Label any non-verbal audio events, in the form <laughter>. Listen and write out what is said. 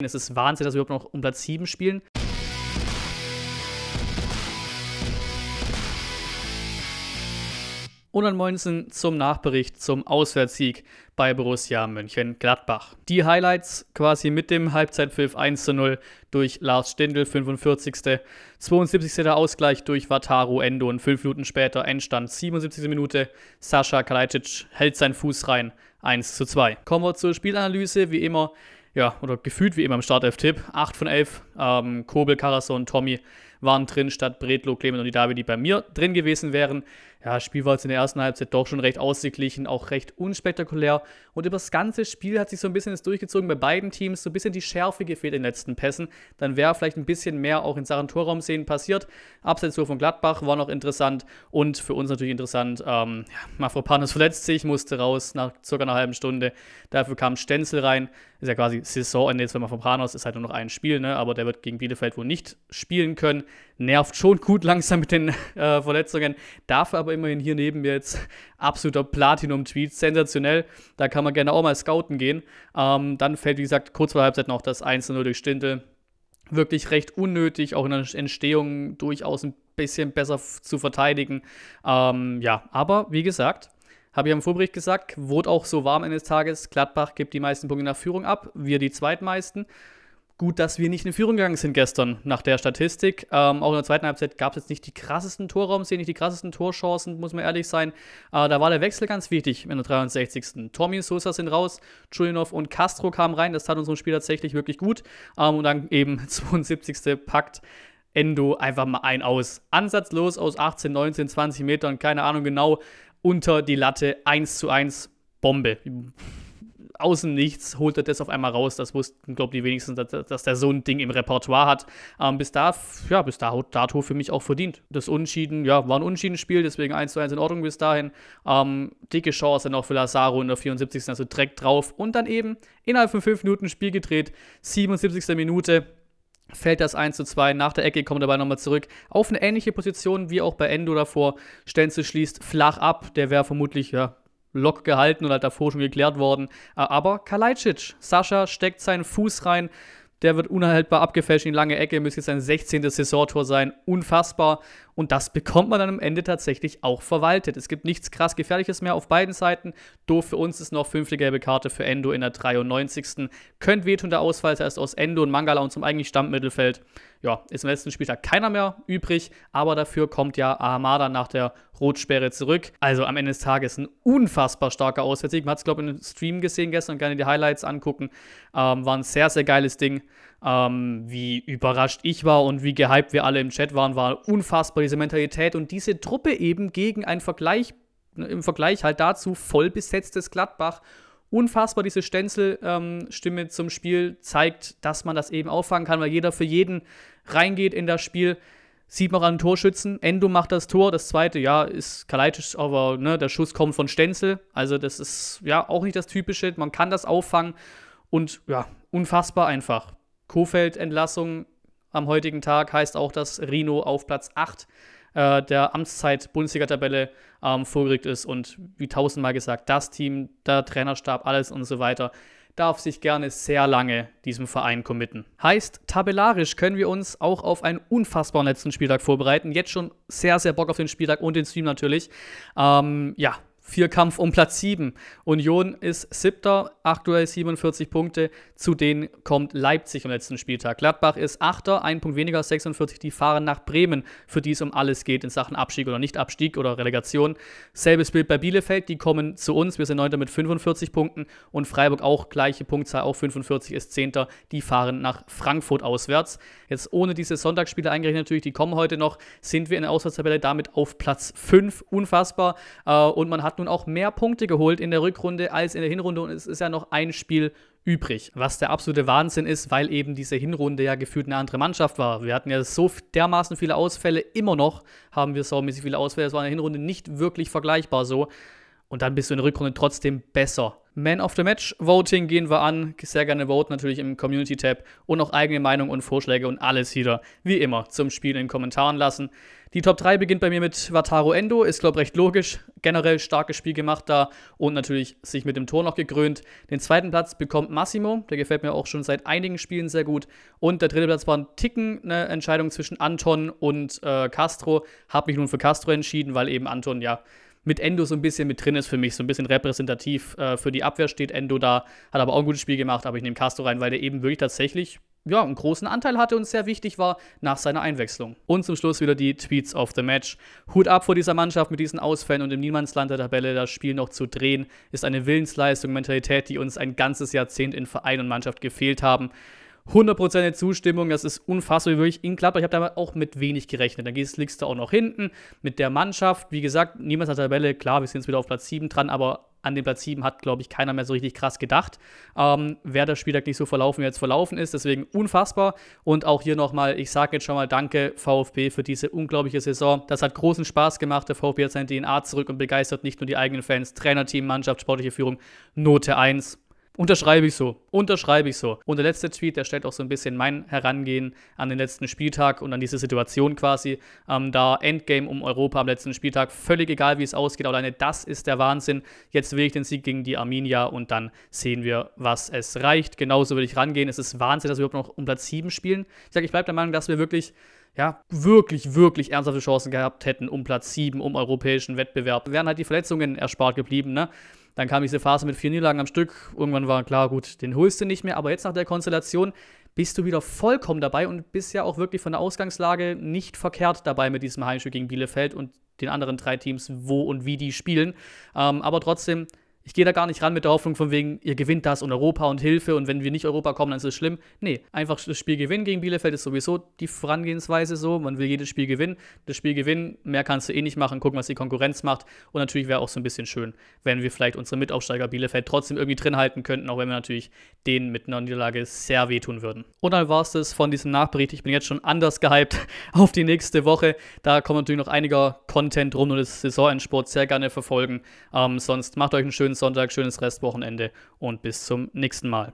Es ist Wahnsinn, dass wir überhaupt noch um Platz 7 spielen. Und dann Moinsen zum Nachbericht zum Auswärtssieg bei Borussia Mönchengladbach. Die Highlights quasi mit dem Halbzeitpfiff 1 zu 0 durch Lars Stindl, 45. 72. der Ausgleich durch Wataru Endo und 5 Minuten später Endstand 77. Minute. Sascha Kalajdzic hält seinen Fuß rein, 1 zu 2. Kommen wir zur Spielanalyse, wie immer, ja, oder gefühlt wie immer im Startelf-Tipp. 8 von 11, ähm, Kobel, Karasson, Tommy waren drin, statt Bredlo, Clement und die David, die bei mir drin gewesen wären. Ja, Spiel war jetzt in der ersten Halbzeit doch schon recht ausgeglichen, auch recht unspektakulär. Und über das ganze Spiel hat sich so ein bisschen das durchgezogen bei beiden Teams, so ein bisschen die Schärfe gefehlt in den letzten Pässen. Dann wäre vielleicht ein bisschen mehr auch in Sachen Torraumszenen passiert. Abseits von Gladbach war noch interessant und für uns natürlich interessant. Ähm, ja, Mafropanos verletzt sich, musste raus nach circa einer halben Stunde. Dafür kam Stenzel rein. Ist ja quasi Saisonende jetzt für Mafropanos, ist halt nur noch ein Spiel, ne? aber der wird gegen Bielefeld wohl nicht spielen können nervt schon gut langsam mit den <laughs> äh, Verletzungen. Dafür aber immerhin hier neben mir jetzt absoluter Platinum-Tweet, sensationell. Da kann man gerne auch mal scouten gehen. Ähm, dann fällt, wie gesagt, kurz vor der Halbzeit noch das 1-0 durch Stindl. Wirklich recht unnötig, auch in der Entstehung durchaus ein bisschen besser zu verteidigen. Ähm, ja, aber wie gesagt, habe ich am Vorbericht gesagt, wurde auch so warm eines Tages. Gladbach gibt die meisten Punkte nach Führung ab, wir die zweitmeisten. Gut, dass wir nicht in Führung gegangen sind gestern nach der Statistik. Ähm, auch in der zweiten Halbzeit gab es jetzt nicht die krassesten Torraumszenen, nicht die krassesten Torchancen, muss man ehrlich sein. Äh, da war der Wechsel ganz wichtig in der 63. Tommy und Sosa sind raus, Chulinov und Castro kamen rein. Das tat unserem Spiel tatsächlich wirklich gut. Ähm, und dann eben <laughs> 72. packt Endo einfach mal ein aus. Ansatzlos aus 18, 19, 20 Metern, keine Ahnung genau, unter die Latte 1 zu 1. Bombe außen nichts holt er das auf einmal raus. Das wussten, glaube ich, die wenigsten, dass, dass der so ein Ding im Repertoire hat. Ähm, bis da, ja, bis da, dato für mich auch verdient. Das Unschieden, ja, war ein Unschieden-Spiel, deswegen 1 zu 1 in Ordnung bis dahin. Ähm, dicke Chance noch für Lazaro in der 74. Also direkt drauf. Und dann eben innerhalb von 5 Minuten Spiel gedreht. 77. Minute fällt das 1 zu 2. Nach der Ecke kommt dabei nochmal zurück auf eine ähnliche Position wie auch bei Endo davor. Stenzel schließt flach ab. Der wäre vermutlich ja, lock gehalten und halt davor schon geklärt worden. Aber Kalajdzic, Sascha steckt seinen Fuß rein. Der wird unhaltbar abgefälscht in die lange Ecke, müsste jetzt sein 16. Saisontor sein. Unfassbar. Und das bekommt man dann am Ende tatsächlich auch verwaltet. Es gibt nichts krass Gefährliches mehr auf beiden Seiten. Doof für uns ist noch fünfte gelbe Karte für Endo in der 93. Könnt wehtun der Ausfall erst aus Endo und Mangala und zum eigentlich Stammmittelfeld. Ja, ist im letzten Spieltag keiner mehr übrig, aber dafür kommt ja Ahamada nach der Rotsperre zurück. Also am Ende des Tages ein unfassbar starker Auswärtssieg. Man hat es, glaube ich, im Stream gesehen gestern und gerne die Highlights angucken. Ähm, war ein sehr, sehr geiles Ding. Ähm, wie überrascht ich war und wie gehypt wir alle im Chat waren, war unfassbar diese Mentalität und diese Truppe eben gegen ein Vergleich, im Vergleich halt dazu voll besetztes Gladbach. Unfassbar diese Stenzel-Stimme ähm, zum Spiel zeigt, dass man das eben auffangen kann, weil jeder für jeden reingeht in das Spiel. Sieht man an den Torschützen. Endo macht das Tor. Das zweite, ja, ist Kalajdzic, aber ne, der Schuss kommt von Stenzel. Also, das ist ja auch nicht das Typische. Man kann das auffangen und ja, unfassbar einfach. Kofeld-Entlassung am heutigen Tag heißt auch, dass Rino auf Platz 8 äh, der Amtszeit-Bundesliga-Tabelle ähm, vorgerückt ist. Und wie tausendmal gesagt, das Team, der Trainerstab, alles und so weiter, darf sich gerne sehr lange diesem Verein committen. Heißt, tabellarisch können wir uns auch auf einen unfassbaren letzten Spieltag vorbereiten. Jetzt schon sehr, sehr Bock auf den Spieltag und den Stream natürlich. Ähm, ja, Vierkampf um Platz 7. Union ist siebter, aktuell 47 Punkte. Zu denen kommt Leipzig am letzten Spieltag. Gladbach ist achter, ein Punkt weniger, 46. Die fahren nach Bremen, für die es um alles geht in Sachen Abstieg oder Nicht-Abstieg oder Relegation. Selbes Bild bei Bielefeld, die kommen zu uns. Wir sind neunter mit 45 Punkten und Freiburg auch gleiche Punktzahl, auch 45 ist zehnter. Die fahren nach Frankfurt auswärts. Jetzt ohne diese Sonntagsspiele eingerechnet natürlich, die kommen heute noch, sind wir in der Auswärtstabelle damit auf Platz 5. Unfassbar. Äh, und man hat nun auch mehr Punkte geholt in der Rückrunde als in der Hinrunde und es ist ja noch ein Spiel übrig, was der absolute Wahnsinn ist, weil eben diese Hinrunde ja gefühlt eine andere Mannschaft war. Wir hatten ja so dermaßen viele Ausfälle, immer noch haben wir saumäßig viele Ausfälle, es war in der Hinrunde nicht wirklich vergleichbar so. Und dann bist du in der Rückrunde trotzdem besser Man of the Match Voting gehen wir an. Sehr gerne voten natürlich im Community Tab und auch eigene Meinung und Vorschläge und alles wieder, wie immer, zum Spiel in den Kommentaren lassen. Die Top 3 beginnt bei mir mit Wataru Endo, ist glaube ich recht logisch. Generell starkes Spiel gemacht da und natürlich sich mit dem Tor noch gekrönt. Den zweiten Platz bekommt Massimo, der gefällt mir auch schon seit einigen Spielen sehr gut. Und der dritte Platz war ein Ticken eine Entscheidung zwischen Anton und äh, Castro. Hab mich nun für Castro entschieden, weil eben Anton ja mit Endo so ein bisschen mit drin ist für mich, so ein bisschen repräsentativ äh, für die Abwehr steht Endo da, hat aber auch ein gutes Spiel gemacht, aber ich nehme Castro rein, weil der eben wirklich tatsächlich ja, einen großen Anteil hatte und sehr wichtig war nach seiner Einwechslung. Und zum Schluss wieder die Tweets of the Match. Hut ab vor dieser Mannschaft mit diesen Ausfällen und im Niemandsland der Tabelle das Spiel noch zu drehen, ist eine Willensleistung, Mentalität, die uns ein ganzes Jahrzehnt in Verein und Mannschaft gefehlt haben. 100% Zustimmung, das ist unfassbar wirklich in Gladbach. Ich habe da auch mit wenig gerechnet. Dann liegst du auch noch hinten mit der Mannschaft. Wie gesagt, niemand hat Tabelle. Klar, wir sind jetzt wieder auf Platz 7 dran, aber an den Platz 7 hat, glaube ich, keiner mehr so richtig krass gedacht. Ähm, wer das Spieltag nicht so verlaufen, wie jetzt verlaufen ist. Deswegen unfassbar. Und auch hier nochmal, ich sage jetzt schon mal Danke, VfB, für diese unglaubliche Saison. Das hat großen Spaß gemacht. Der VfB hat seine DNA zurück und begeistert nicht nur die eigenen Fans. Trainerteam, Mannschaft, sportliche Führung. Note 1. Unterschreibe ich so. Unterschreibe ich so. Und der letzte Tweet, der stellt auch so ein bisschen mein Herangehen an den letzten Spieltag und an diese Situation quasi. Ähm, da Endgame um Europa am letzten Spieltag, völlig egal wie es ausgeht, alleine das ist der Wahnsinn. Jetzt will ich den Sieg gegen die Arminia und dann sehen wir, was es reicht. Genauso will ich rangehen. Es ist Wahnsinn, dass wir überhaupt noch um Platz 7 spielen. Ich sage, ich bleibe der Meinung, dass wir wirklich ja, wirklich, wirklich ernsthafte Chancen gehabt hätten um Platz 7, um europäischen Wettbewerb. Wären halt die Verletzungen erspart geblieben, ne? Dann kam diese Phase mit vier Niederlagen am Stück. Irgendwann war klar, gut, den holst du nicht mehr. Aber jetzt nach der Konstellation bist du wieder vollkommen dabei und bist ja auch wirklich von der Ausgangslage nicht verkehrt dabei mit diesem Heimspiel gegen Bielefeld und den anderen drei Teams, wo und wie die spielen. Ähm, aber trotzdem ich gehe da gar nicht ran mit der Hoffnung von wegen, ihr gewinnt das und Europa und Hilfe und wenn wir nicht Europa kommen, dann ist es schlimm. Nee, einfach das Spiel gewinnen gegen Bielefeld ist sowieso die Vorangehensweise so. Man will jedes Spiel gewinnen. Das Spiel gewinnen, mehr kannst du eh nicht machen, gucken, was die Konkurrenz macht. Und natürlich wäre auch so ein bisschen schön, wenn wir vielleicht unsere Mitaufsteiger Bielefeld trotzdem irgendwie drin halten könnten, auch wenn wir natürlich denen mit einer Niederlage sehr wehtun würden. Und dann war es das von diesem Nachbericht. Ich bin jetzt schon anders gehypt <laughs> auf die nächste Woche. Da kommt natürlich noch einiger Content rum und das Saisonendsport sehr gerne verfolgen. Ähm, sonst macht euch einen schönen Sonntag, schönes Restwochenende und bis zum nächsten Mal.